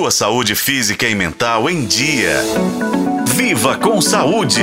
sua saúde física e mental em dia. Viva com saúde!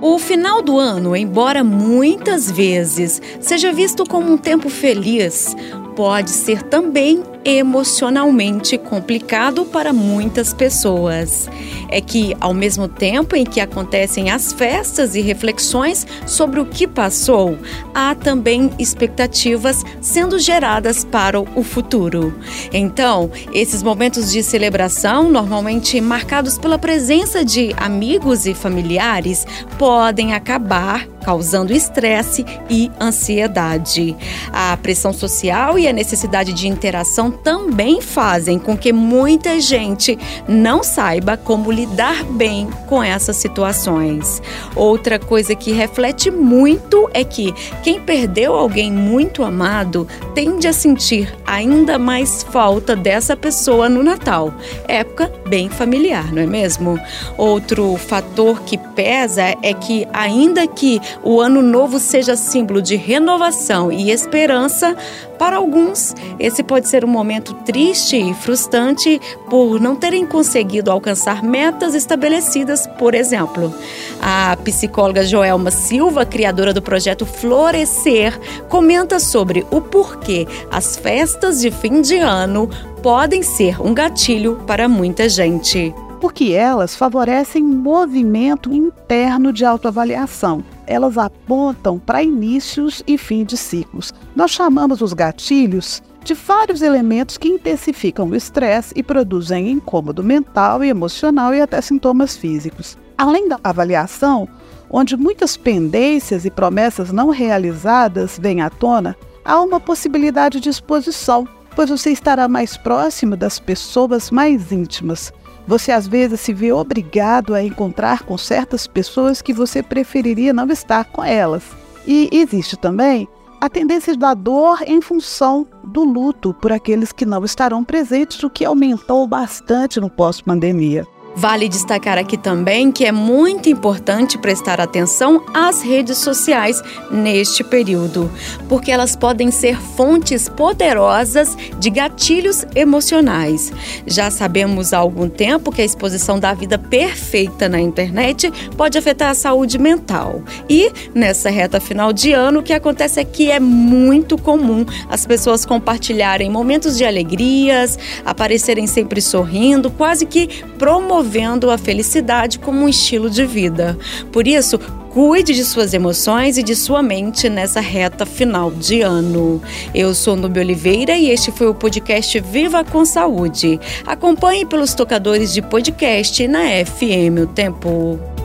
O final do ano, embora muitas vezes seja visto como um tempo feliz, pode ser também emocionalmente complicado para muitas pessoas. É que, ao mesmo tempo em que acontecem as festas e reflexões sobre o que passou, há também expectativas sendo geradas para o futuro. Então, esses momentos de celebração, normalmente marcados pela presença de amigos e familiares, podem acabar causando estresse e ansiedade. A pressão social e a necessidade de interação também fazem com que muita gente não saiba como lidar bem com essas situações. Outra coisa que reflete muito é que quem perdeu alguém muito amado tende a sentir ainda mais falta dessa pessoa no Natal, época bem familiar, não é mesmo? Outro fator que pesa é que, ainda que o ano novo seja símbolo de renovação e esperança, para alguns, esse pode ser um momento triste e frustrante por não terem conseguido alcançar metas estabelecidas, por exemplo. A psicóloga Joelma Silva, criadora do projeto Florescer, comenta sobre o porquê as festas de fim de ano podem ser um gatilho para muita gente. Porque elas favorecem movimento interno de autoavaliação elas apontam para inícios e fim de ciclos. Nós chamamos os gatilhos de vários elementos que intensificam o estresse e produzem incômodo mental e emocional e até sintomas físicos. Além da avaliação, onde muitas pendências e promessas não realizadas vêm à tona, há uma possibilidade de exposição, pois você estará mais próximo das pessoas mais íntimas, você às vezes se vê obrigado a encontrar com certas pessoas que você preferiria não estar com elas. E existe também a tendência da dor em função do luto por aqueles que não estarão presentes, o que aumentou bastante no pós-pandemia. Vale destacar aqui também que é muito importante prestar atenção às redes sociais neste período, porque elas podem ser fontes poderosas de gatilhos emocionais. Já sabemos há algum tempo que a exposição da vida perfeita na internet pode afetar a saúde mental. E nessa reta final de ano, o que acontece é que é muito comum as pessoas compartilharem momentos de alegrias, aparecerem sempre sorrindo, quase que promovendo promovendo a felicidade como um estilo de vida. Por isso, Cuide de suas emoções e de sua mente nessa reta final de ano. Eu sou Nubia Oliveira e este foi o podcast Viva com Saúde. Acompanhe pelos tocadores de podcast na FM O Tempo.